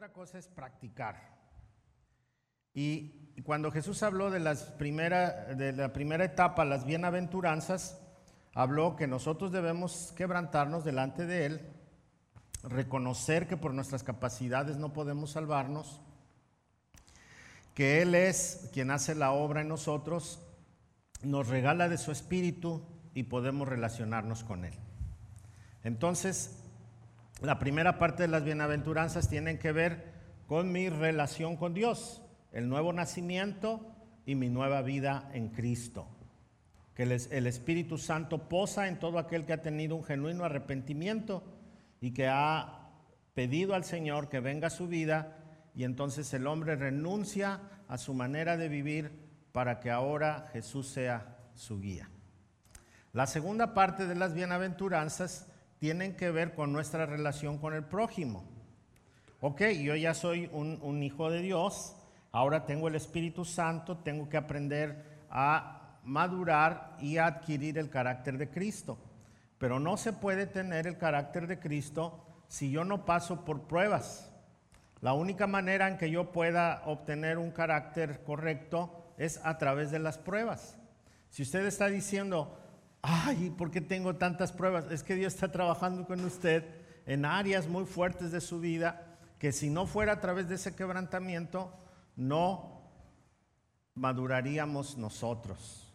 otra cosa es practicar. Y cuando Jesús habló de, las primera, de la primera etapa, las bienaventuranzas, habló que nosotros debemos quebrantarnos delante de Él, reconocer que por nuestras capacidades no podemos salvarnos, que Él es quien hace la obra en nosotros, nos regala de su espíritu y podemos relacionarnos con Él. Entonces, la primera parte de las bienaventuranzas tienen que ver con mi relación con Dios, el nuevo nacimiento y mi nueva vida en Cristo. Que el Espíritu Santo posa en todo aquel que ha tenido un genuino arrepentimiento y que ha pedido al Señor que venga a su vida y entonces el hombre renuncia a su manera de vivir para que ahora Jesús sea su guía. La segunda parte de las bienaventuranzas tienen que ver con nuestra relación con el prójimo. Ok, yo ya soy un, hijo de Dios, ahora tengo el Espíritu Santo, tengo que aprender a madurar y a adquirir el carácter de Cristo. Pero no se puede tener el carácter de Cristo si yo no paso por pruebas. La única manera en que yo pueda obtener un carácter correcto es a través de las pruebas. Si usted está diciendo, ay, ¿por qué tengo tantas pruebas? Es que Dios está trabajando con usted en áreas muy fuertes de su vida que si no fuera a través de ese quebrantamiento, no maduraríamos nosotros.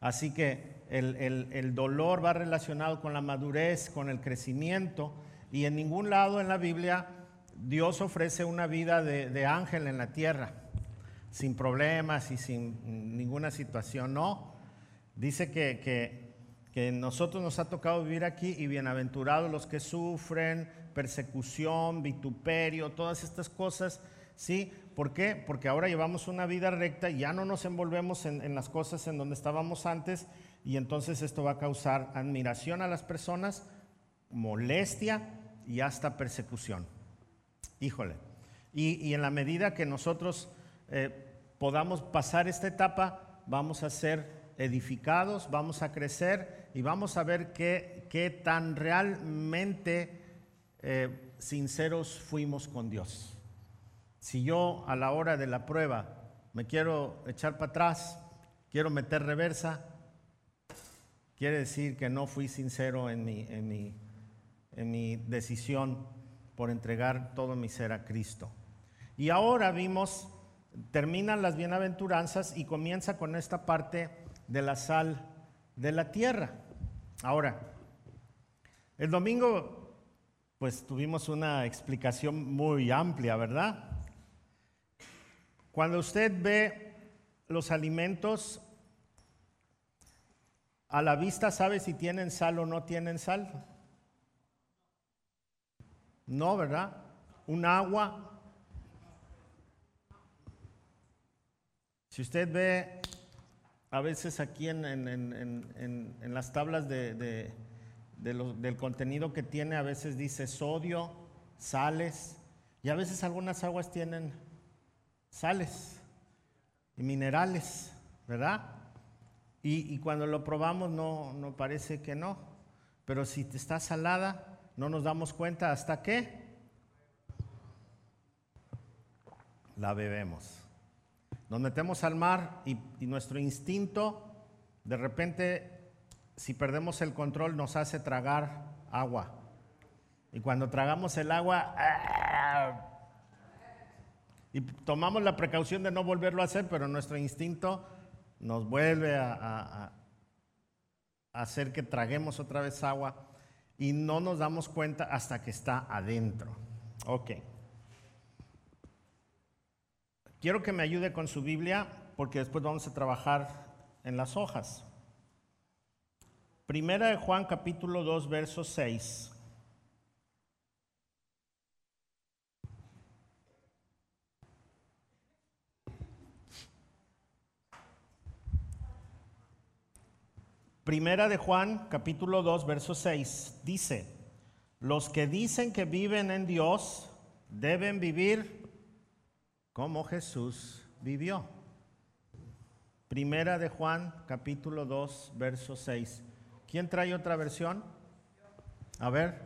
Así que el, dolor va relacionado con la madurez, con el crecimiento, y en ningún lado en la Biblia Dios ofrece una vida de, de ángel en la tierra, sin problemas y sin ninguna situación, no. Dice que, que, nosotros nos ha tocado vivir aquí y bienaventurados los que sufren persecución, vituperio, todas estas cosas. ¿Sí? ¿Por qué? Porque ahora llevamos una vida recta y ya no nos envolvemos en, en, las cosas en donde estábamos antes y entonces esto va a causar admiración a las personas, molestia y hasta persecución. Híjole. Y, y en la medida que nosotros eh, podamos pasar esta etapa, vamos a ser edificados, vamos a crecer y vamos a ver qué, qué tan realmente eh, sinceros fuimos con Dios. Si yo a la hora de la prueba me quiero echar para atrás, quiero meter reversa, quiere decir que no fui sincero en mi, en mi, en mi decisión por entregar todo mi ser a Cristo. Y ahora vimos, terminan las bienaventuranzas y comienza con esta parte de la sal de la tierra. Ahora, el domingo pues tuvimos una explicación muy amplia, ¿verdad? Cuando usted ve los alimentos, a la vista sabe si tienen sal o no tienen sal. No, ¿verdad? Un agua. Si usted ve a veces aquí en, las tablas de, del contenido que tiene, a veces dice sodio, sales, y a veces algunas aguas tienen sales y minerales, ¿verdad? Y, cuando lo probamos no, parece que no, pero si está salada, no nos damos cuenta hasta que la bebemos. Nos metemos al mar y, nuestro instinto, de repente, si perdemos el control, nos hace tragar agua. Y cuando tragamos el agua, ¡ah! y tomamos la precaución de no volverlo a hacer, pero nuestro instinto nos vuelve a, a, hacer que traguemos otra vez agua y no nos damos cuenta hasta que está adentro. Ok. Quiero que me ayude con su Biblia porque después vamos a trabajar en las hojas. Primera de Juan capítulo 2 verso 6. Primera de Juan capítulo 2 verso 6 dice, los que dicen que viven en Dios deben vivir como Jesús vivió. Primera de Juan, capítulo 2, verso 6. ¿Quién trae otra versión? A ver.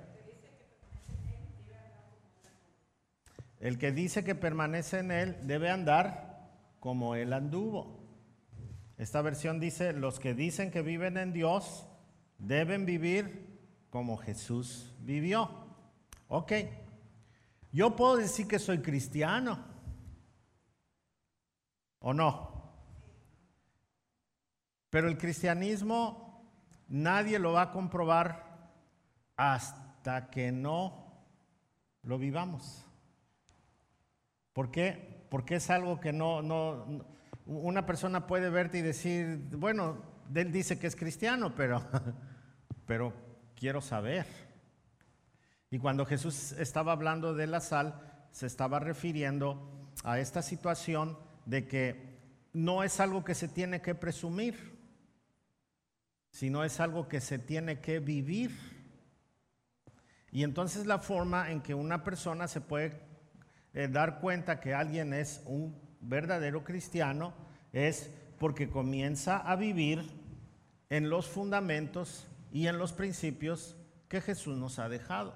El que dice que permanece en Él debe andar como Él anduvo. Esta versión dice, los que dicen que viven en Dios deben vivir como Jesús vivió. Ok, yo puedo decir que soy cristiano o no. Pero el cristianismo nadie lo va a comprobar hasta que no lo vivamos. ¿Por qué? Porque es algo que no, no, una persona puede verte y decir, bueno, él dice que es cristiano, pero, pero quiero saber. Y cuando Jesús estaba hablando de la sal, se estaba refiriendo a esta situación de que no es algo que se tiene que presumir, sino es algo que se tiene que vivir. Y entonces la forma en que una persona se puede eh, dar cuenta que alguien es un verdadero cristiano es porque comienza a vivir en los fundamentos y en los principios que Jesús nos ha dejado.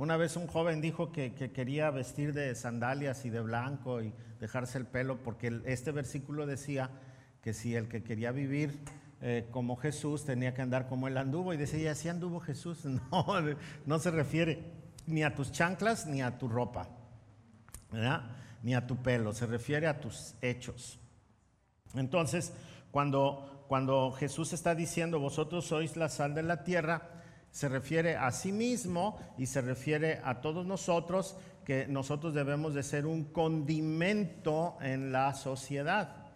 Una vez un joven dijo que, quería vestir de sandalias y de blanco y dejarse el pelo porque este versículo decía que si el que quería vivir eh, como Jesús tenía que andar como él anduvo y decía, ¿así anduvo Jesús? No, no se refiere ni a tus chanclas ni a tu ropa ni a tu pelo, se refiere a tus hechos. Entonces, cuando, cuando Jesús está diciendo, vosotros sois la sal de la tierra, se refiere a sí mismo y se refiere a todos nosotros que nosotros debemos de ser un condimento en la sociedad.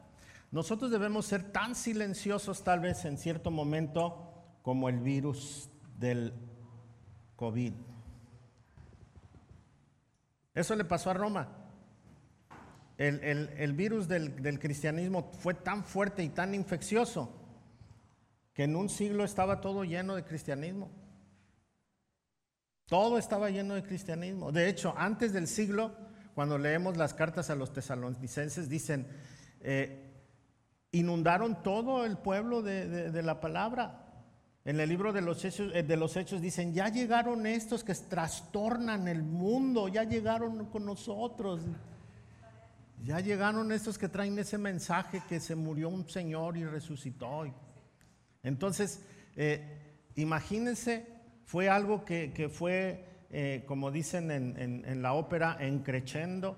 Nosotros debemos ser tan silenciosos tal vez en cierto momento como el virus del COVID. Eso le pasó a Roma. El, virus del, del, cristianismo fue tan fuerte y tan infeccioso que en un siglo estaba todo lleno de cristianismo. Todo estaba lleno de cristianismo. De hecho, antes del siglo, cuando leemos las cartas a los tesalonicenses, dicen, eh, inundaron todo el pueblo de, la palabra. En el libro de los, hechos, eh, de los Hechos dicen, ya llegaron estos que trastornan el mundo, ya llegaron con nosotros. Ya llegaron estos que traen ese mensaje que se murió un Señor y resucitó. Entonces, eh, imagínense, fue algo que, fue, eh, como dicen en, la ópera, encrechendo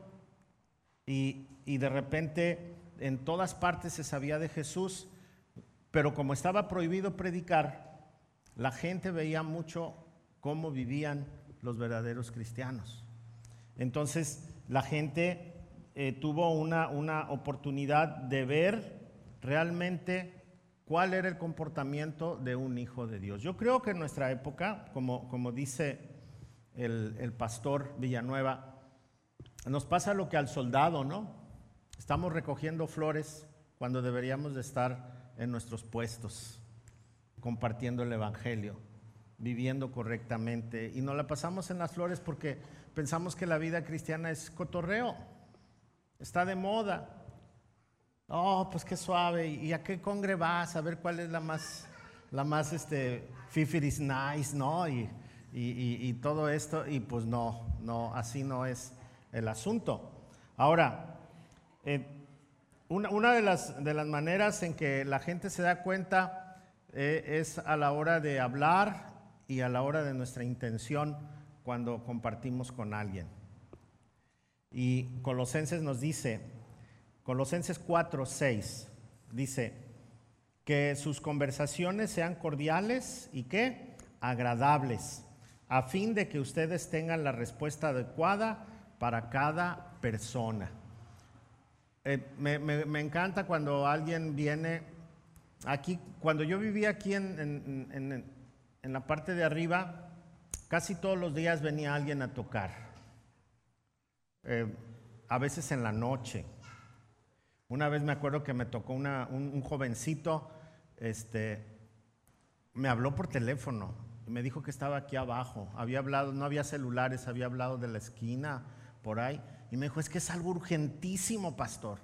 y, y de repente en todas partes se sabía de Jesús, pero como estaba prohibido predicar, la gente veía mucho cómo vivían los verdaderos cristianos. Entonces, la gente eh, tuvo una, una oportunidad de ver realmente cuál era el comportamiento de un hijo de Dios. Yo creo que en nuestra época, como, como dice el, el, pastor Villanueva, nos pasa lo que al soldado, ¿no? Estamos recogiendo flores cuando deberíamos de estar en nuestros puestos compartiendo el Evangelio, viviendo correctamente. Y nos la pasamos en las flores porque pensamos que la vida cristiana es cotorreo, está de moda. Oh, pues qué suave. ¿Y a qué congre vas? A ver cuál es la más, la más, este, fifiris nice, ¿no? Y, y, todo esto. Y pues no, no, así no es el asunto. Ahora, eh, una, una de, las, de las maneras en que la gente se da cuenta eh, es a la hora de hablar y a la hora de nuestra intención cuando compartimos con alguien. Y Colosenses nos dice, Colosenses 4, 6, dice, que sus conversaciones sean cordiales y que agradables, a fin de que ustedes tengan la respuesta adecuada para cada persona. Eh, me encanta cuando alguien viene Aquí, cuando yo vivía aquí en, la parte de arriba, casi todos los días venía alguien a tocar. Eh, a veces en la noche. Una vez me acuerdo que me tocó un, jovencito, este, me habló por teléfono me dijo que estaba aquí abajo. Había hablado, no había celulares, había hablado de la esquina, por ahí. Y me dijo, es que es algo urgentísimo, pastor.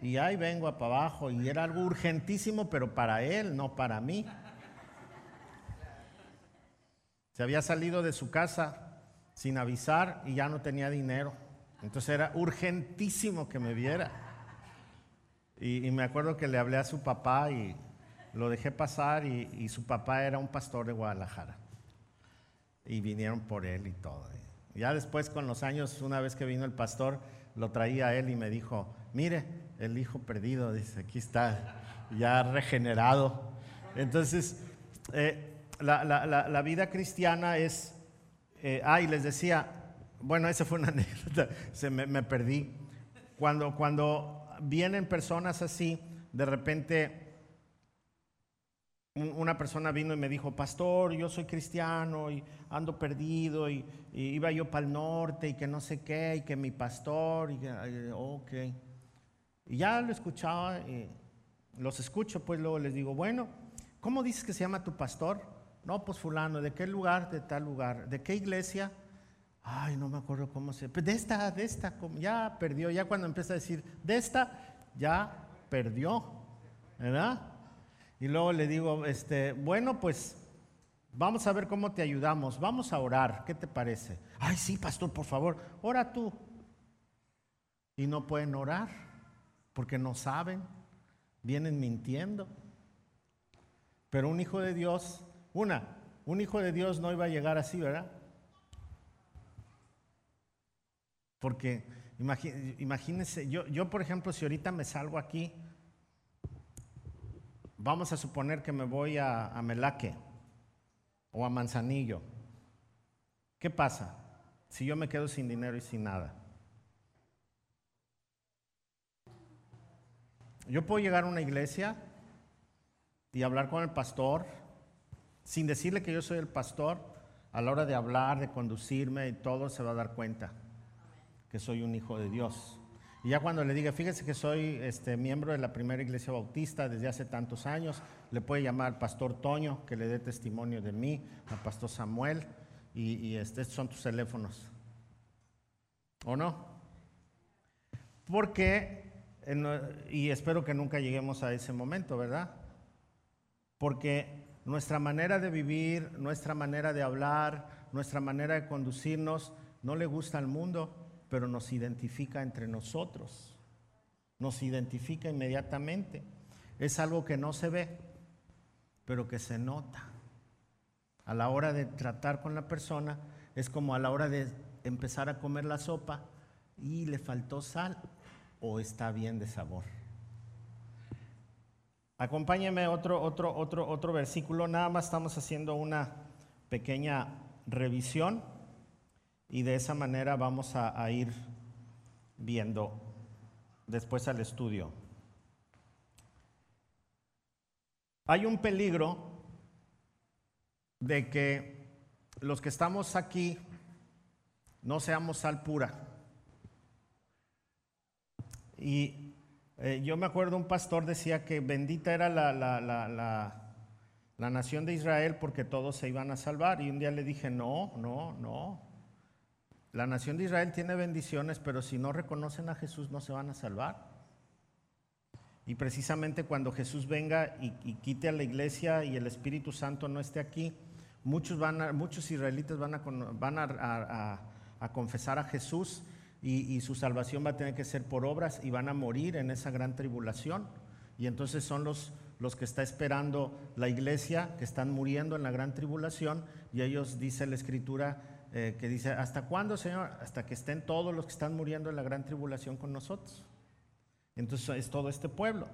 Y ahí vengo para abajo y era algo urgentísimo, pero para él, no para mí. Se había salido de su casa sin avisar y ya no tenía dinero. Entonces era urgentísimo que me viera. Y, me acuerdo que le hablé a su papá y lo dejé pasar y, su papá era un pastor de Guadalajara. Y vinieron por él y todo. ya después con los años, una vez que vino el pastor, lo traía a él y me dijo, mire, el hijo perdido, dice, aquí está, ya regenerado. Entonces, eh, la, vida cristiana es, eh, ay, les decía, bueno, esa fue una anécdota, se me, perdí. Cuando, cuando vienen personas así, de repente una persona vino y me dijo, pastor, yo soy cristiano y ando perdido y, iba yo para el norte y que no sé qué y que mi pastor, y ok. Y ya lo escuchaba, y los escucho, pues luego les digo, bueno, ¿cómo dices que se llama tu pastor? No, pues fulano, ¿de qué lugar? De tal lugar. ¿De qué iglesia? Ay, no me acuerdo cómo se... De esta, de esta, ya perdió. Ya cuando empieza a decir, de esta, ya perdió. ¿Verdad? Y luego le digo, este, bueno, pues vamos a ver cómo te ayudamos. Vamos a orar. ¿Qué te parece? Ay, sí, pastor, por favor, ora tú. Y no pueden orar porque no saben. Vienen mintiendo. Pero un hijo de Dios una, un hijo de Dios no iba a llegar así, ¿verdad? Porque imagínense, yo, yo por ejemplo, si ahorita me salgo aquí, vamos a suponer que me voy a, a Melaque o a Manzanillo. ¿Qué pasa si yo me quedo sin dinero y sin nada? Yo puedo llegar a una iglesia y hablar con el pastor sin decirle que yo soy el pastor, a la hora de hablar, de conducirme y todo, se va a dar cuenta que soy un hijo de Dios. Y ya cuando le diga, fíjese que soy este, miembro de la primera iglesia bautista desde hace tantos años, le puede llamar pastor Toño, que le dé testimonio de mí, al pastor Samuel, y, este, estos son tus teléfonos. ¿O no? Porque, y espero que nunca lleguemos a ese momento, ¿verdad? Porque nuestra manera de vivir, nuestra manera de hablar, nuestra manera de conducirnos, no le gusta al mundo, pero nos identifica entre nosotros. Nos identifica inmediatamente. Es algo que no se ve, pero que se nota. A la hora de tratar con la persona, es como a la hora de empezar a comer la sopa y le faltó sal o está bien de sabor. Acompáñeme otro, otro, otro, otro versículo. Nada más estamos haciendo una pequeña revisión y de esa manera vamos a, ir viendo después al estudio. Hay un peligro de que los que estamos aquí no seamos sal pura. Y eh, yo me acuerdo un pastor decía que bendita era la, la, la, nación de Israel porque todos se iban a salvar. Y un día le dije, no, no, no. La nación de Israel tiene bendiciones, pero si no reconocen a Jesús no se van a salvar. Y precisamente cuando Jesús venga y, quite a la iglesia y el Espíritu Santo no esté aquí, muchos, van muchos israelitas van, a, confesar a Jesús y, su salvación va a tener que ser por obras y van a morir en esa gran tribulación. Y entonces son los, los que está esperando la iglesia, que están muriendo en la gran tribulación, y ellos, dice la escritura, eh, que dice, ¿hasta cuándo, Señor? Hasta que estén todos los que están muriendo en la gran tribulación con nosotros. Entonces es todo este pueblo.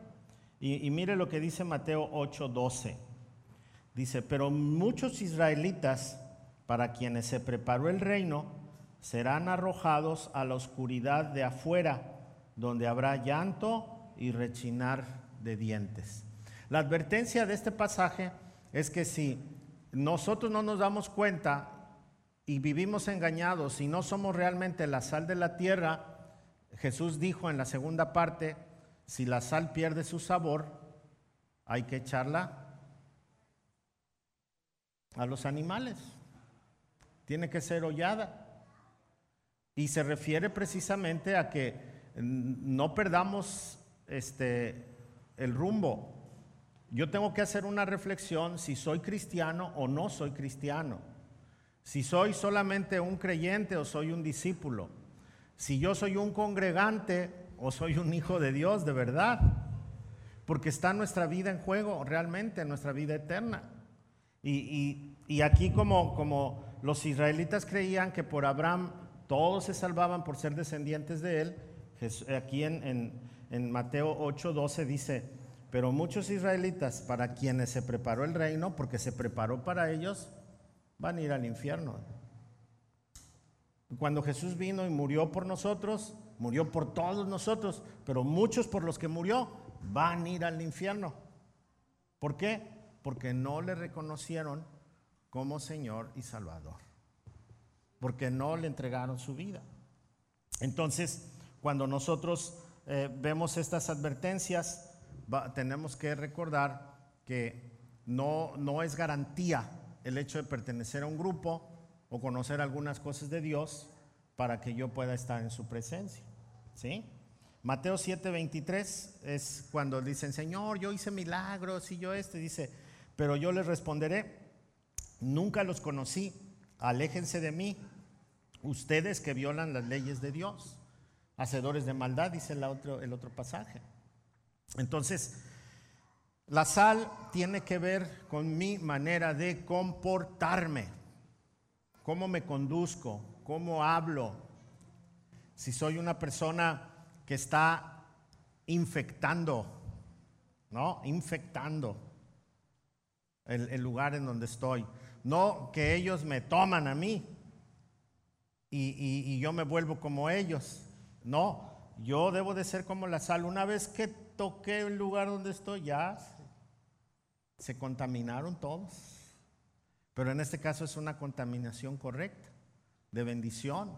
Y, y mire lo que dice Mateo 8:12. Dice, pero muchos israelitas, para quienes se preparó el reino, serán arrojados a la oscuridad de afuera, donde habrá llanto y rechinar de dientes. La advertencia de este pasaje es que si nosotros no nos damos cuenta y vivimos engañados y no somos realmente la sal de la tierra, Jesús dijo en la segunda parte, si la sal pierde su sabor, hay que echarla a los animales. Tiene que ser hollada. Y se refiere precisamente a que no perdamos este, el rumbo. Yo tengo que hacer una reflexión si soy cristiano o no soy cristiano. Si soy solamente un creyente o soy un discípulo, si yo soy un congregante o soy un hijo de Dios de verdad, porque está nuestra vida en juego realmente, nuestra vida eterna. Y, aquí como, como los israelitas creían que por Abraham todos se salvaban por ser descendientes de él, aquí en, en Mateo 8, 12 dice, pero muchos israelitas para quienes se preparó el reino, porque se preparó para ellos, van a ir al infierno. Cuando Jesús vino y murió por nosotros, murió por todos nosotros, pero muchos por los que murió van a ir al infierno. ¿Por qué? Porque no le reconocieron como Señor y Salvador. Porque no le entregaron su vida. Entonces, cuando nosotros eh, vemos estas advertencias, tenemos que recordar que no, no es garantía el hecho de pertenecer a un grupo o conocer algunas cosas de Dios para que yo pueda estar en su presencia. ¿Sí? Mateo 7:23 es cuando dicen, Señor, yo hice milagros y yo este, dice, pero yo les responderé, nunca los conocí, aléjense de mí, ustedes que violan las leyes de Dios, hacedores de maldad, dice el otro, el otro pasaje. Entonces, la sal tiene que ver con mi manera de comportarme, cómo me conduzco, cómo hablo. Si soy una persona que está infectando, ¿no? Infectando el, lugar en donde estoy. No que ellos me toman a mí y, y yo me vuelvo como ellos. No, yo debo de ser como la sal. Una vez que toqué el lugar donde estoy, ya se contaminaron todos. Pero en este caso es una contaminación correcta, de bendición,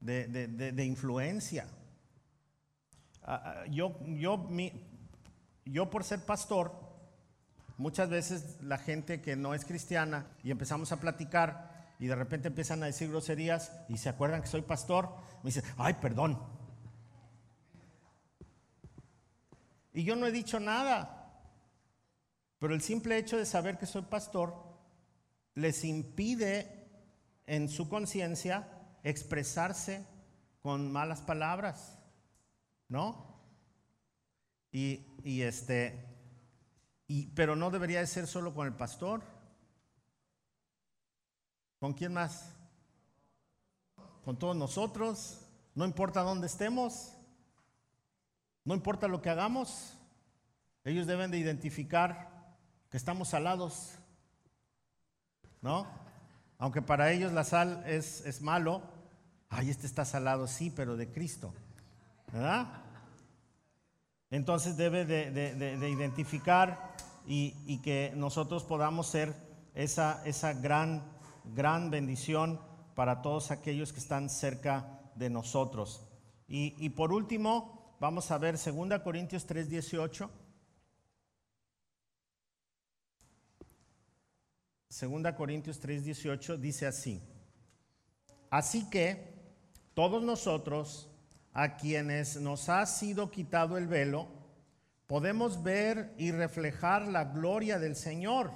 de, influencia. Ah, ah, yo, yo, yo por ser pastor, muchas veces la gente que no es cristiana y empezamos a platicar y de repente empiezan a decir groserías y se acuerdan que soy pastor, me dicen, ay, perdón. Y yo no he dicho nada. Pero el simple hecho de saber que soy pastor les impide en su conciencia expresarse con malas palabras, ¿no? Y, y este, y, pero no debería de ser solo con el pastor. ¿Con quién más? Con todos nosotros. No importa dónde estemos. No importa lo que hagamos. Ellos deben de identificar que estamos salados, ¿no? Aunque para ellos la sal es, es malo, ay, este está salado, sí, pero de Cristo, ¿verdad? Entonces debe de, identificar y, y, que nosotros podamos ser esa, esa gran, gran bendición para todos aquellos que están cerca de nosotros. Y, y por último, vamos a ver 2 Corintios 3:18. Segunda Corintios 3:18 dice así, así que todos nosotros, a quienes nos ha sido quitado el velo, podemos ver y reflejar la gloria del Señor.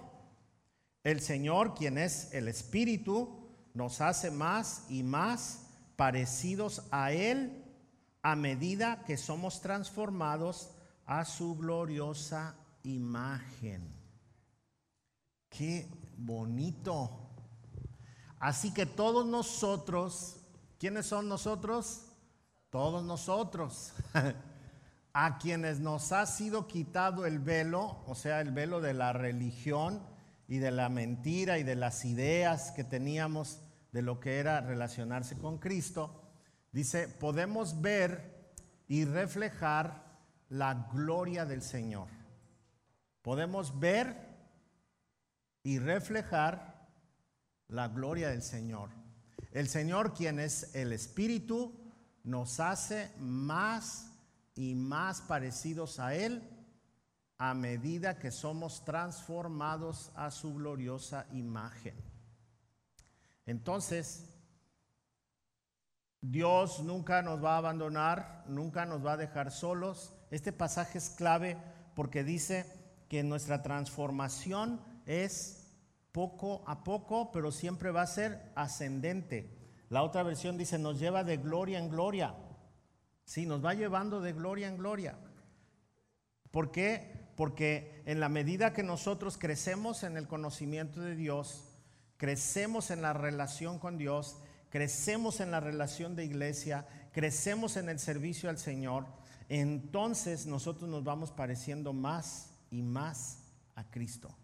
El Señor, quien es el Espíritu, nos hace más y más parecidos a Él a medida que somos transformados a su gloriosa imagen. Qué bonito. Así que todos nosotros, ¿quiénes son nosotros? Todos nosotros, a quienes nos ha sido quitado el velo, o sea, el velo de la religión y de la mentira y de las ideas que teníamos de lo que era relacionarse con Cristo, dice, podemos ver y reflejar la gloria del Señor. Podemos ver y reflejar la gloria del Señor. El Señor, quien es el Espíritu, nos hace más y más parecidos a Él a medida que somos transformados a su gloriosa imagen. Entonces, Dios nunca nos va a abandonar, nunca nos va a dejar solos. Este pasaje es clave porque dice que nuestra transformación es poco a poco, pero siempre va a ser ascendente. La otra versión dice, nos lleva de gloria en gloria. Sí, nos va llevando de gloria en gloria. ¿Por qué? Porque en la medida que nosotros crecemos en el conocimiento de Dios, crecemos en la relación con Dios, crecemos en la relación de iglesia, crecemos en el servicio al Señor, entonces nosotros nos vamos pareciendo más y más a Cristo.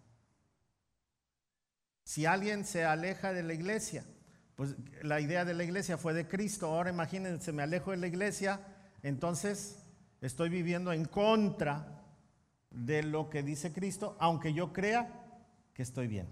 Si alguien se aleja de la iglesia, pues la idea de la iglesia fue de Cristo, ahora imagínense, me alejo de la iglesia, entonces estoy viviendo en contra de lo que dice Cristo, aunque yo crea que estoy bien.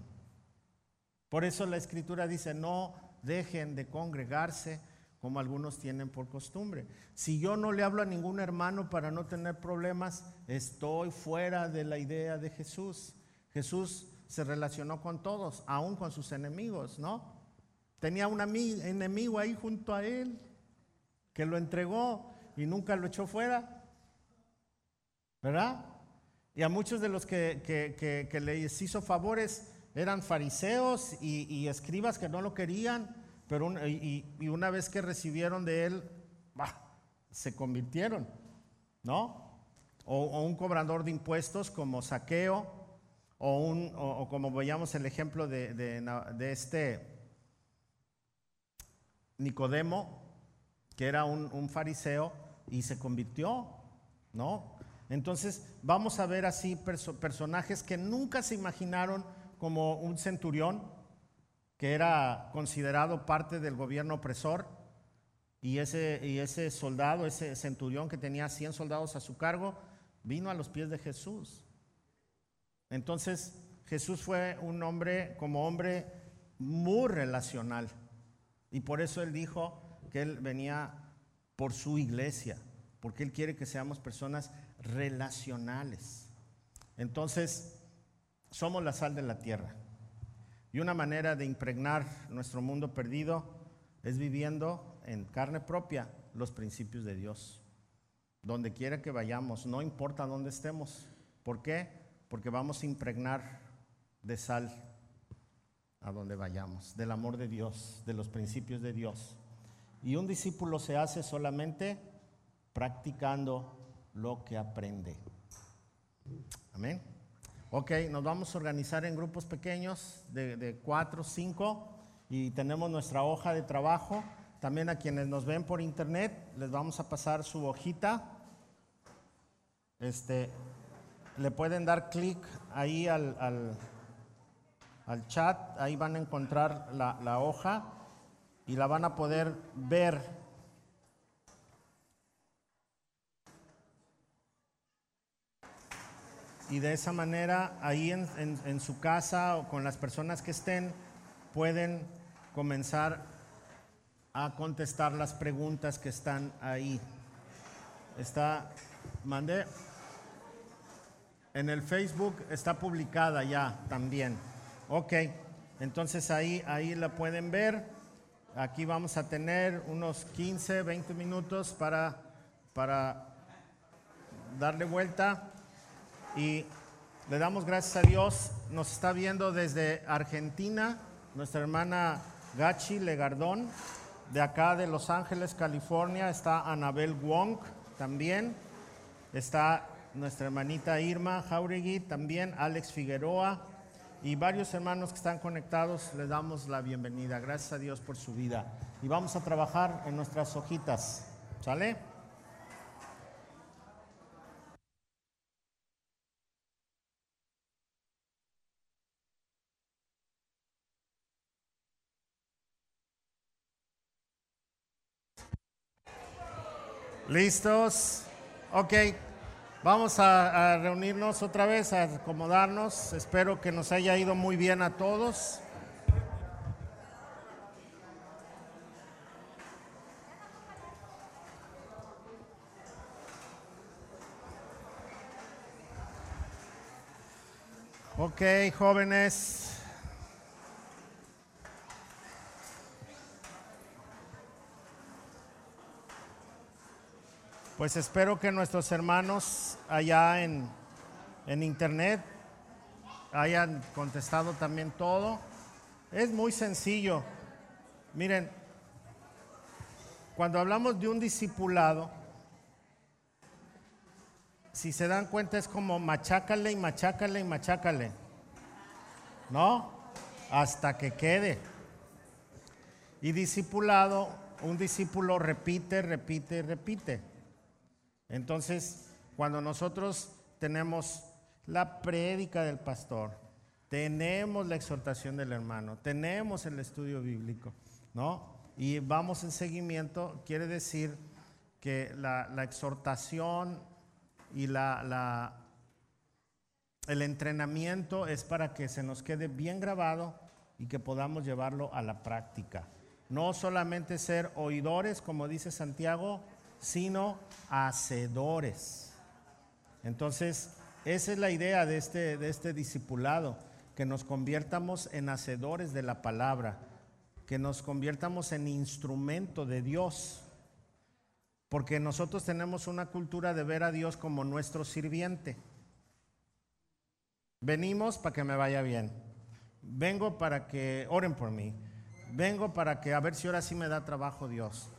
Por eso la escritura dice, no dejen de congregarse como algunos tienen por costumbre. Si yo no le hablo a ningún hermano para no tener problemas, estoy fuera de la idea de Jesús. Jesús se relacionó con todos, aún con sus enemigos, ¿no? Tenía un enemigo ahí junto a él que lo entregó y nunca lo echó fuera, ¿verdad? Y a muchos de los que, que, les hizo favores eran fariseos y escribas que no lo querían pero y, una vez que recibieron de él, se convirtieron, ¿no? O, un cobrador de impuestos como saqueo, o, como veíamos el ejemplo de, este Nicodemo, que era un, un fariseo y se convirtió, ¿no? Entonces vamos a ver así personajes que nunca se imaginaron como un centurión, que era considerado parte del gobierno opresor, y ese, y ese soldado, ese centurión que tenía 100 soldados a su cargo, vino a los pies de Jesús. Entonces Jesús fue un hombre, como hombre, muy relacional. Y por eso él dijo que él venía por su iglesia, porque él quiere que seamos personas relacionales. Entonces, somos la sal de la tierra. Y una manera de impregnar nuestro mundo perdido es viviendo en carne propia los principios de Dios. Donde quiera que vayamos, no importa dónde estemos. ¿Por qué? Porque vamos a impregnar de sal a donde vayamos, del amor de Dios, de los principios de Dios. Y un discípulo se hace solamente practicando lo que aprende. Amén. Ok, nos vamos a organizar en grupos pequeños de, cuatro, cinco y tenemos nuestra hoja de trabajo. También a quienes nos ven por internet les vamos a pasar su hojita. Este, le pueden dar clic ahí al, al, chat, ahí van a encontrar la, la hoja y la van a poder ver y de esa manera ahí en, su casa o con las personas que estén pueden comenzar a contestar las preguntas que están ahí. Está, mandé, en el Facebook está publicada ya también. Ok, entonces ahí, ahí la pueden ver. Aquí vamos a tener unos 15, 20 minutos para, para darle vuelta y le damos gracias a Dios. Nos está viendo desde Argentina nuestra hermana Gachi Legardón. De acá de Los Ángeles, California, está Anabel Wong también. Está nuestra hermanita Irma Jauregui, también Alex Figueroa y varios hermanos que están conectados. Les damos la bienvenida. Gracias a Dios por su vida. Y vamos a trabajar en nuestras hojitas. ¿Sale? ¿Listos? Ok. Vamos a, reunirnos otra vez, a acomodarnos. Espero que nos haya ido muy bien a todos. Ok, jóvenes. Pues espero que nuestros hermanos allá en, internet hayan contestado también todo. Es muy sencillo. Miren, cuando hablamos de un discipulado, si se dan cuenta es como machácale y machácale y machácale. ¿No? Hasta que quede. Y discipulado, un discípulo repite, repite, repite. Entonces, cuando nosotros tenemos la prédica del pastor, tenemos la exhortación del hermano, tenemos el estudio bíblico, ¿no? Y vamos en seguimiento, quiere decir que la, exhortación y la, el entrenamiento es para que se nos quede bien grabado y que podamos llevarlo a la práctica. No solamente ser oidores, como dice Santiago, sino hacedores. Entonces, esa es la idea de este, de este discipulado, que nos conviertamos en hacedores de la palabra, que nos conviertamos en instrumento de Dios, porque nosotros tenemos una cultura de ver a Dios como nuestro sirviente. Venimos para que me vaya bien. Vengo para que oren por mí. Vengo para que a ver si ahora sí me da trabajo Dios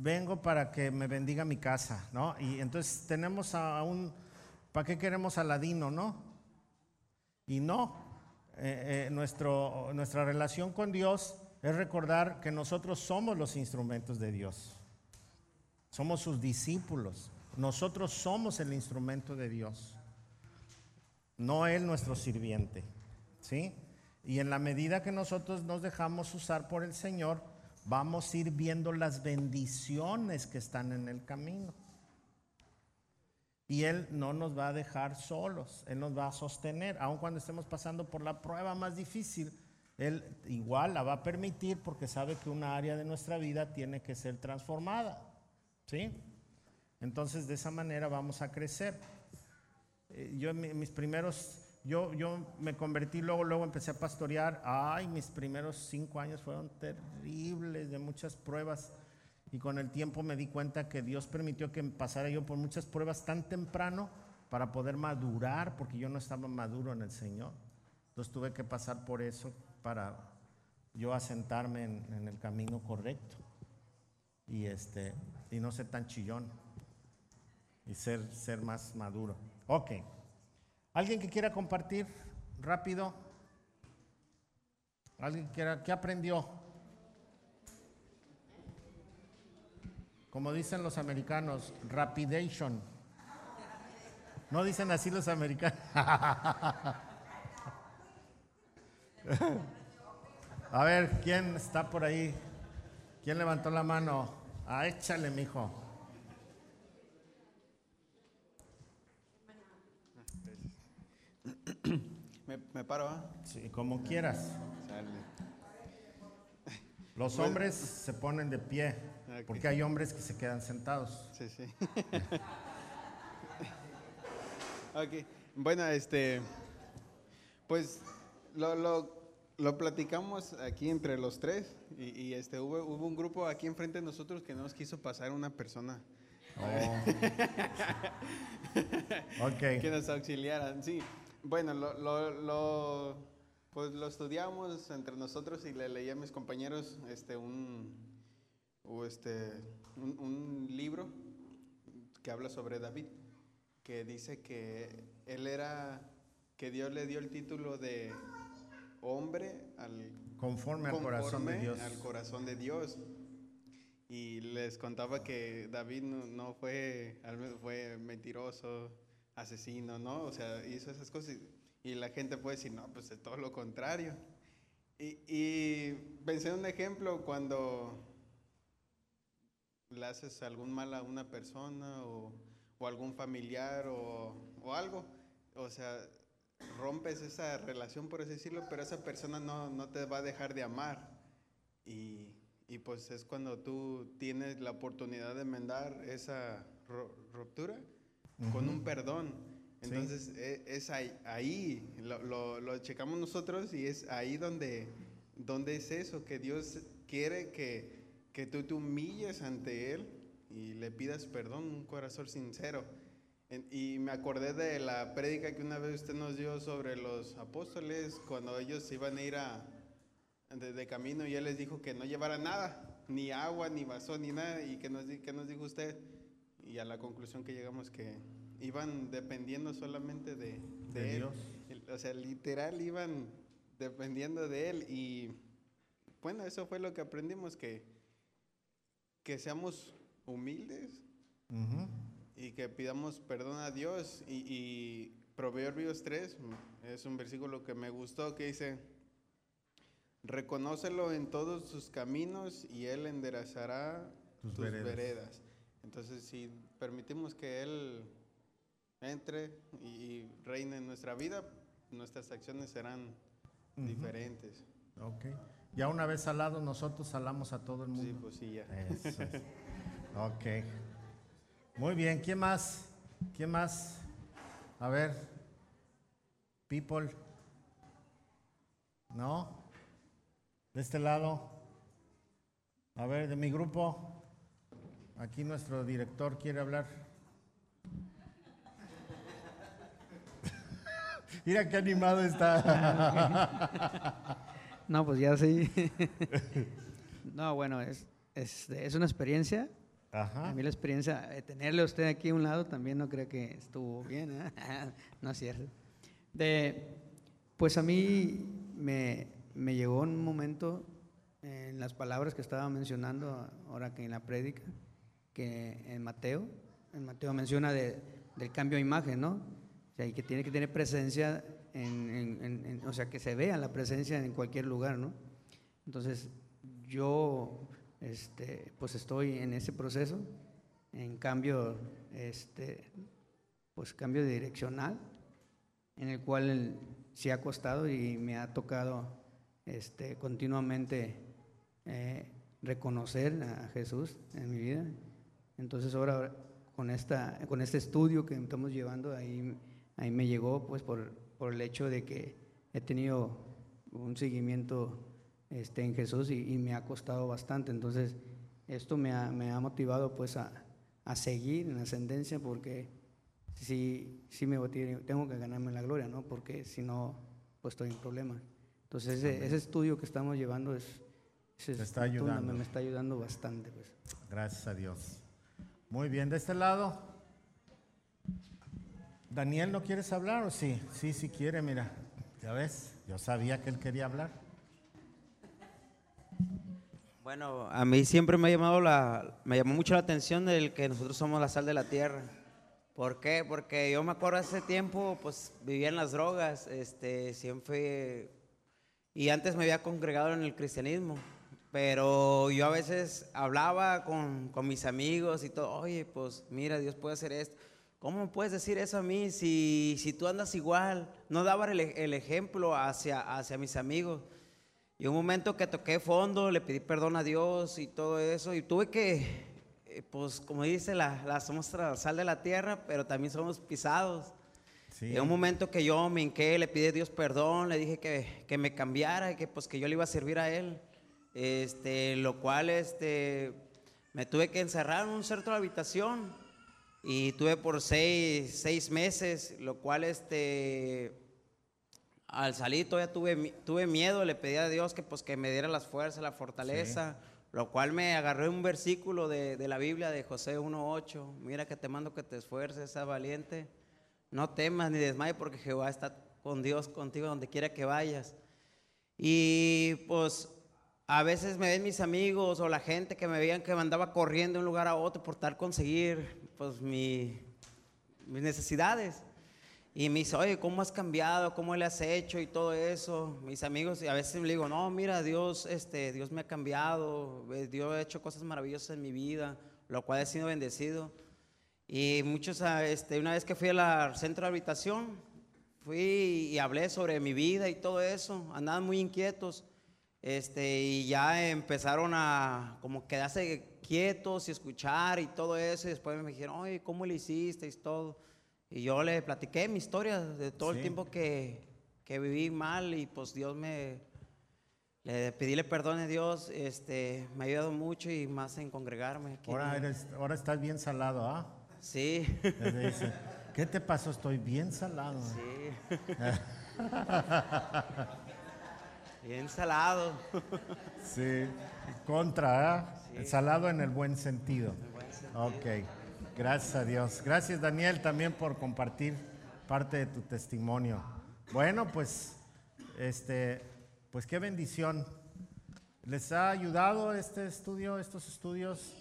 vengo para que me bendiga mi casa, ¿no? Y entonces tenemos a un, ¿para qué queremos Aladino, no? Y no, eh, eh, nuestro, nuestra relación con Dios es recordar que nosotros somos los instrumentos de Dios, somos sus discípulos, nosotros somos el instrumento de Dios, no Él nuestro sirviente, ¿sí? Y en la medida que nosotros nos dejamos usar por el Señor, vamos a ir viendo las bendiciones que están en el camino. Y Él no nos va a dejar solos, Él nos va a sostener, aun cuando estemos pasando por la prueba más difícil. Él igual la va a permitir porque sabe que una área de nuestra vida tiene que ser transformada. ¿Sí? Entonces de esa manera vamos a crecer. Eh, yo en mis primeros yo, yo me convertí, luego, luego empecé a pastorear. Ay, mis primeros cinco años fueron terribles, de muchas pruebas. Y con el tiempo me di cuenta que Dios permitió que pasara yo por muchas pruebas tan temprano para poder madurar, porque yo no estaba maduro en el Señor. Entonces tuve que pasar por eso para yo asentarme en, en el camino correcto y, este, y no ser tan chillón y ser, ser más maduro. Ok. ¿Alguien que quiera compartir rápido? ¿Alguien que quiera? ¿Qué aprendió? Como dicen los americanos, rapidation. No dicen así los americanos. A ver, ¿quién está por ahí? ¿Quién levantó la mano? Ah, échale, mijo. ¿Me, paro? ¿ah? Sí, como quieras. Los hombres se ponen de pie, porque hay hombres que se quedan sentados. Sí, sí. ok, bueno, este, pues lo, lo, platicamos aquí entre los tres y, este, hubo, hubo, un grupo aquí enfrente de nosotros que nos quiso pasar una persona. Oh. okay. Que nos auxiliaran, sí. Bueno, lo, lo, pues lo estudiamos entre nosotros y le leí a mis compañeros este, un, este, un, libro que habla sobre David, que dice que él era, que Dios le dio el título de hombre al, conforme, al corazón de Dios. Al corazón de Dios. Y les contaba que David no, no fue, fue mentiroso, asesino, ¿no? O sea, hizo esas cosas y, la gente puede decir, no, pues es todo lo contrario. Y, pensé en un ejemplo cuando le haces algún mal a una persona o, algún familiar o, algo, o sea, rompes esa relación, por así decirlo, pero esa persona no, te va a dejar de amar. Y, pues es cuando tú tienes la oportunidad de enmendar esa ruptura con un perdón. Entonces e, es, ahí, lo, lo, checamos nosotros y es ahí donde, donde es eso, que Dios quiere que, que tú te humilles ante Él y le pidas perdón, un corazón sincero. y me acordé de la prédica que una vez usted nos dio sobre los apóstoles cuando ellos iban a ir a, de, camino y él les dijo que no llevaran nada, ni agua, ni vaso, ni nada. ¿Y que nos, qué nos dijo usted? Y a la conclusión que llegamos que iban dependiendo solamente de, de, él. Dios. O sea, literal iban dependiendo de él. Y bueno, eso fue lo que aprendimos, que, que seamos humildes y que pidamos perdón a Dios. Y, y Proverbios 3 es un versículo que me gustó que dice, reconócelo en todos sus caminos y Él enderezará tus, veredas. Entonces, si permitimos que Él entre y, reine en nuestra vida, nuestras acciones serán diferentes. Ok. Ya una vez salado, nosotros salamos a todo el mundo. Sí, pues sí, ya. ok. Muy bien, ¿quién más? ¿Quién más? A ver, people. ¿No? De este lado. A ver, de mi grupo. Aquí nuestro director quiere hablar. Mira qué animado está. no, pues ya sí. no, bueno, es, es, es una experiencia a mí la experiencia de tenerle a usted aquí a un lado también no creo que estuvo bien, ¿eh? no es cierto. De, pues a mí me, me llegó un momento en las palabras que estaba mencionando ahora que en la prédica, que en Mateo, en Mateo menciona de, del cambio de imagen, ¿no? O sea, y que tiene que tener presencia, en, o sea, que se vea la presencia en cualquier lugar, ¿no? Entonces, yo este, pues estoy en ese proceso, en cambio, este, pues cambio direccional, en el cual sí ha costado y me ha tocado este, continuamente eh, reconocer a Jesús en mi vida. Entonces ahora con, esta, con este estudio que estamos llevando, ahí, ahí me llegó pues por, por el hecho de que he tenido un seguimiento este, en Jesús y, me ha costado bastante. Entonces, esto me ha, me ha motivado pues a, a, seguir en ascendencia porque si si me tengo que ganarme la gloria, ¿no? Porque si no, pues estoy en problemas. Entonces, ese, estudio que estamos llevando es, está ayudando. Me, está ayudando bastante. Pues. Gracias a Dios. Muy bien, de este lado. Daniel, ¿no quieres hablar o sí? Sí, sí quiere, mira. Ya ves, yo sabía que él quería hablar. Bueno, a mí siempre me ha llamado la, me llamó mucho la atención del que nosotros somos la sal de la tierra. ¿Por qué? Porque yo me acuerdo hace tiempo, pues vivía en las drogas, este, siempre, y antes me había congregado en el cristianismo, pero yo a veces hablaba con, con mis amigos y todo, oye, pues mira, Dios puede hacer esto. ¿Cómo puedes decir eso a mí si, si tú andas igual? No daba el, el ejemplo hacia, hacia mis amigos. Y un momento que toqué fondo, le pedí perdón a Dios y todo eso, y tuve que, eh, pues como dice, la, la somos la sal de la tierra, pero también somos pisados. Sí. En un momento que yo me hinqué, le pedí a Dios perdón, le dije que, que me cambiara, que pues que yo le iba a servir a Él. Este, lo cual este, me tuve que encerrar en un de habitación y tuve por seis, seis meses, lo cual este, al salir todavía tuve, tuve miedo, le pedí a Dios que, pues, que me diera las fuerzas, la fortaleza, lo cual me agarré un versículo de, la Biblia de José 1.8, mira que te mando que te esfuerces, sea valiente, no temas ni desmayes porque Jehová está con Dios contigo donde quiera que vayas. Y pues a veces me ven mis amigos o la gente que me veían que me andaba corriendo de un lugar a otro por tal conseguir pues mi, mis necesidades. Y me dice, oye, ¿cómo has cambiado? ¿Cómo le has hecho? Y todo eso. Mis amigos, y a veces le digo, no, mira, Dios, este, Dios me ha cambiado. Eh, Dios ha hecho cosas maravillosas en mi vida, lo cual he sido bendecido. Y muchos, ah, este, una vez que fui al centro de habitación, fui y hablé sobre mi vida y todo eso. Andaban muy inquietos. Este, y ya empezaron a como quedarse quietos y escuchar y todo eso. Y después me dijeron, oye, ¿cómo le hiciste? Y todo. Y yo le platiqué mi historia de todo el tiempo que, que, viví mal y pues Dios me, le pedíle perdón a Dios, este, me ha ayudado mucho y más en congregarme. Ahora, eres, ahora estás bien salado, ¿ah? Sí. ¿Qué te pasó? Estoy bien salado. Sí. bien salado. sí, contra, ¿eh? Salado en el buen sentido. Ok, gracias a Dios. Gracias Daniel también por compartir parte de tu testimonio. Bueno, pues, este, pues qué bendición. ¿Les ha ayudado este estudio, estos estudios?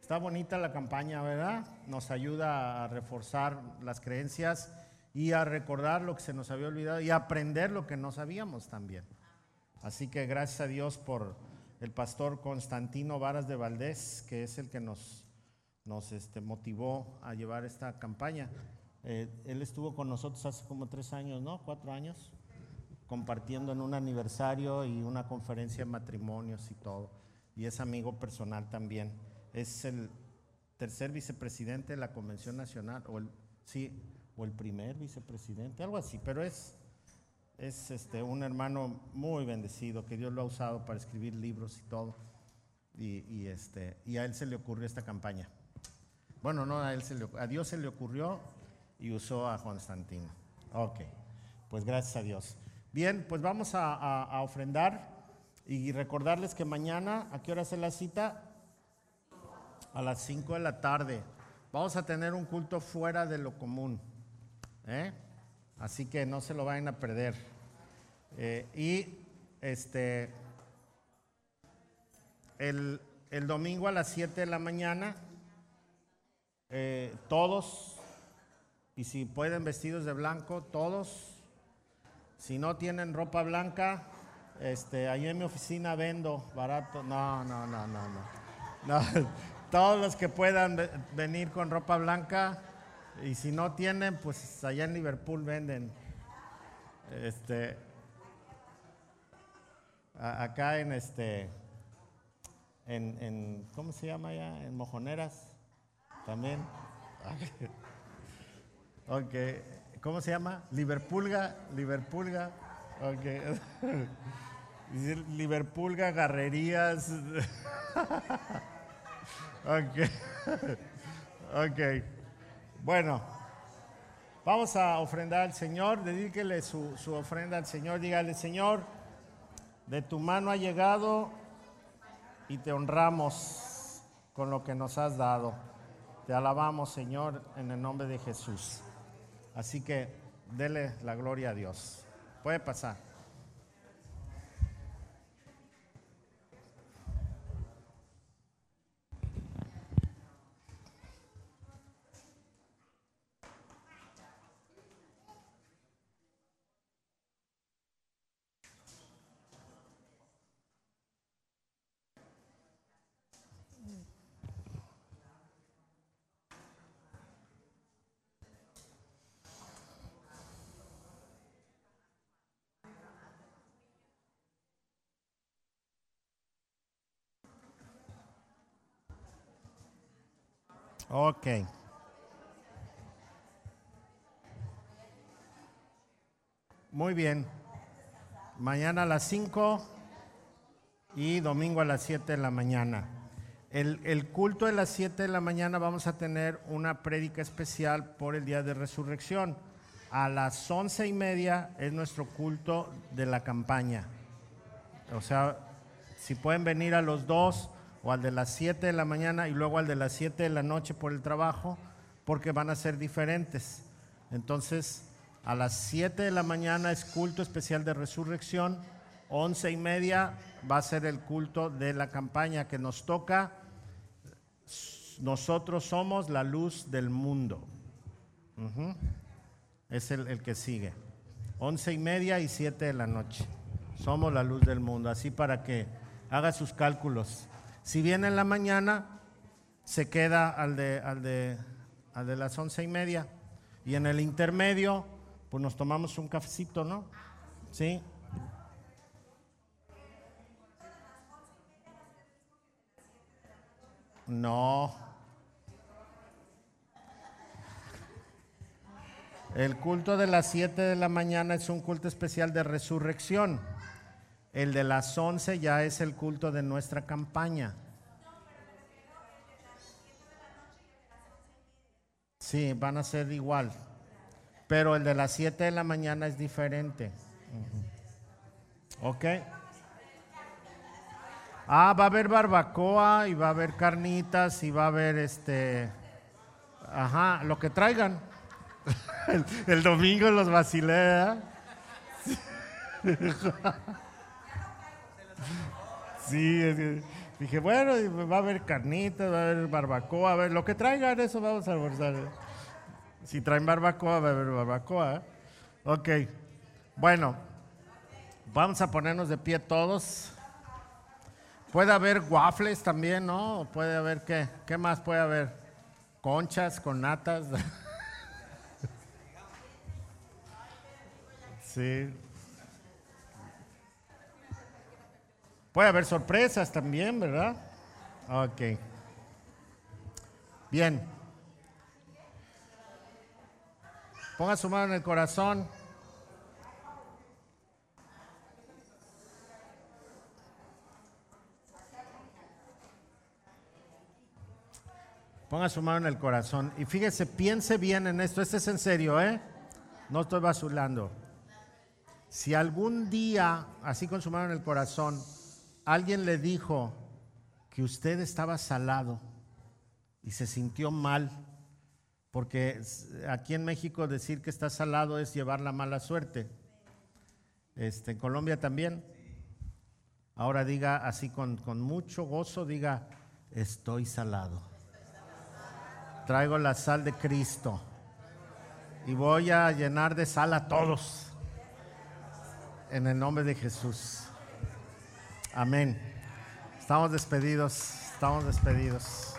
Está bonita la campaña, ¿verdad? Nos ayuda a reforzar las creencias y a recordar lo que se nos había olvidado y a aprender lo que no sabíamos también. Así que gracias a Dios por el pastor Constantino Varas de Valdés, que es el que nos, nos este, motivó a llevar esta campaña. Eh, él estuvo con nosotros hace como tres años, ¿no? Cuatro años, compartiendo en un aniversario y una conferencia de matrimonios y todo. Y es amigo personal también. Es el tercer vicepresidente de la Convención Nacional, o el, sí, o el primer vicepresidente, algo así, pero es, es este, un hermano muy bendecido, que Dios lo ha usado para escribir libros y todo. Y, este, y a él se le ocurrió esta campaña. Bueno, no, a, él se le, a Dios se le ocurrió y usó a Constantino. Ok, pues gracias a Dios. Bien, pues vamos a, ofrendar y recordarles que mañana, ¿a qué hora es la cita? A las 5 de la tarde. Vamos a tener un culto fuera de lo común. ¿eh? Así que no se lo vayan a perder. Eh, y este, el, domingo a las 7 de la mañana, eh, todos y si pueden vestidos de blanco, todos. Si no tienen ropa blanca, este, ahí en mi oficina vendo barato. No, no, no, no, no. Todos los que puedan venir con ropa blanca y si no tienen, pues allá en Liverpool venden. Este, acá en este, en, en, ¿cómo se llama allá? En Mojoneras también. Ok. ¿Cómo se llama? Liverpoolga. Liverpoolga. Ok. Liverpoolga, Garrerías. ok. ok. Bueno. Vamos a ofrendar al Señor. Dedíquele su, su ofrenda al Señor. Dígale, Señor, de tu mano ha llegado y te honramos con lo que nos has dado. Te alabamos, Señor, en el nombre de Jesús. Así que dele la gloria a Dios. Puede pasar. Ok. Muy bien. Mañana a las 5 y domingo a las 7 de la mañana. El, el, culto de las 7 de la mañana vamos a tener una prédica especial por el día de resurrección. A las once y media es nuestro culto de la campaña. O sea, si pueden venir a los dos o al de las 7 de la mañana y luego al de las 7 de la noche por el trabajo, porque van a ser diferentes. Entonces, a las 7 de la mañana es culto especial de resurrección, 11 y media va a ser el culto de la campaña que nos toca. Nosotros somos la luz del mundo. Es el, el que sigue. 11 y media y 7 de la noche. Somos la luz del mundo. Así para que haga sus cálculos. Si viene en la mañana, se queda al de, al de, al de las once y media. Y en el intermedio, pues nos tomamos un cafecito, ¿no? ¿Sí? No. El culto de las 7 de la mañana es un culto especial de resurrección. El de las 11 ya es el culto de nuestra campaña. Sí, van a ser igual. pero el de las 7 de la mañana es diferente. ¿Ok? Ah, va a haber barbacoa y va a haber carnitas y va a haber este... Ajá, lo que traigan. el, domingo los vacilé. sí, dije, bueno, va a haber carnitas, va a haber barbacoa, a ver, lo que traigan, eso vamos a almorzar. Si traen barbacoa, va a haber barbacoa. ¿eh? Ok, bueno, vamos a ponernos de pie todos. Puede haber waffles también, ¿no? Puede haber, ¿qué? ¿Qué más puede haber? Conchas con natas. sí. Puede haber sorpresas también, ¿verdad? Ok. Bien. Ponga su mano en el corazón. Ponga su mano en el corazón y fíjese, piense bien en esto. Este es en serio, ¿eh? No estoy basulando. Si algún día, así con su mano en el corazón, alguien le dijo que usted estaba salado y se sintió mal, porque aquí en México decir que está salado es llevar la mala suerte. Este, en Colombia también. Ahora diga así con, con mucho gozo, diga, estoy salado. Traigo la sal de Cristo y voy a llenar de sal a todos. En el nombre de Jesús. Amén. Estamos despedidos, estamos despedidos.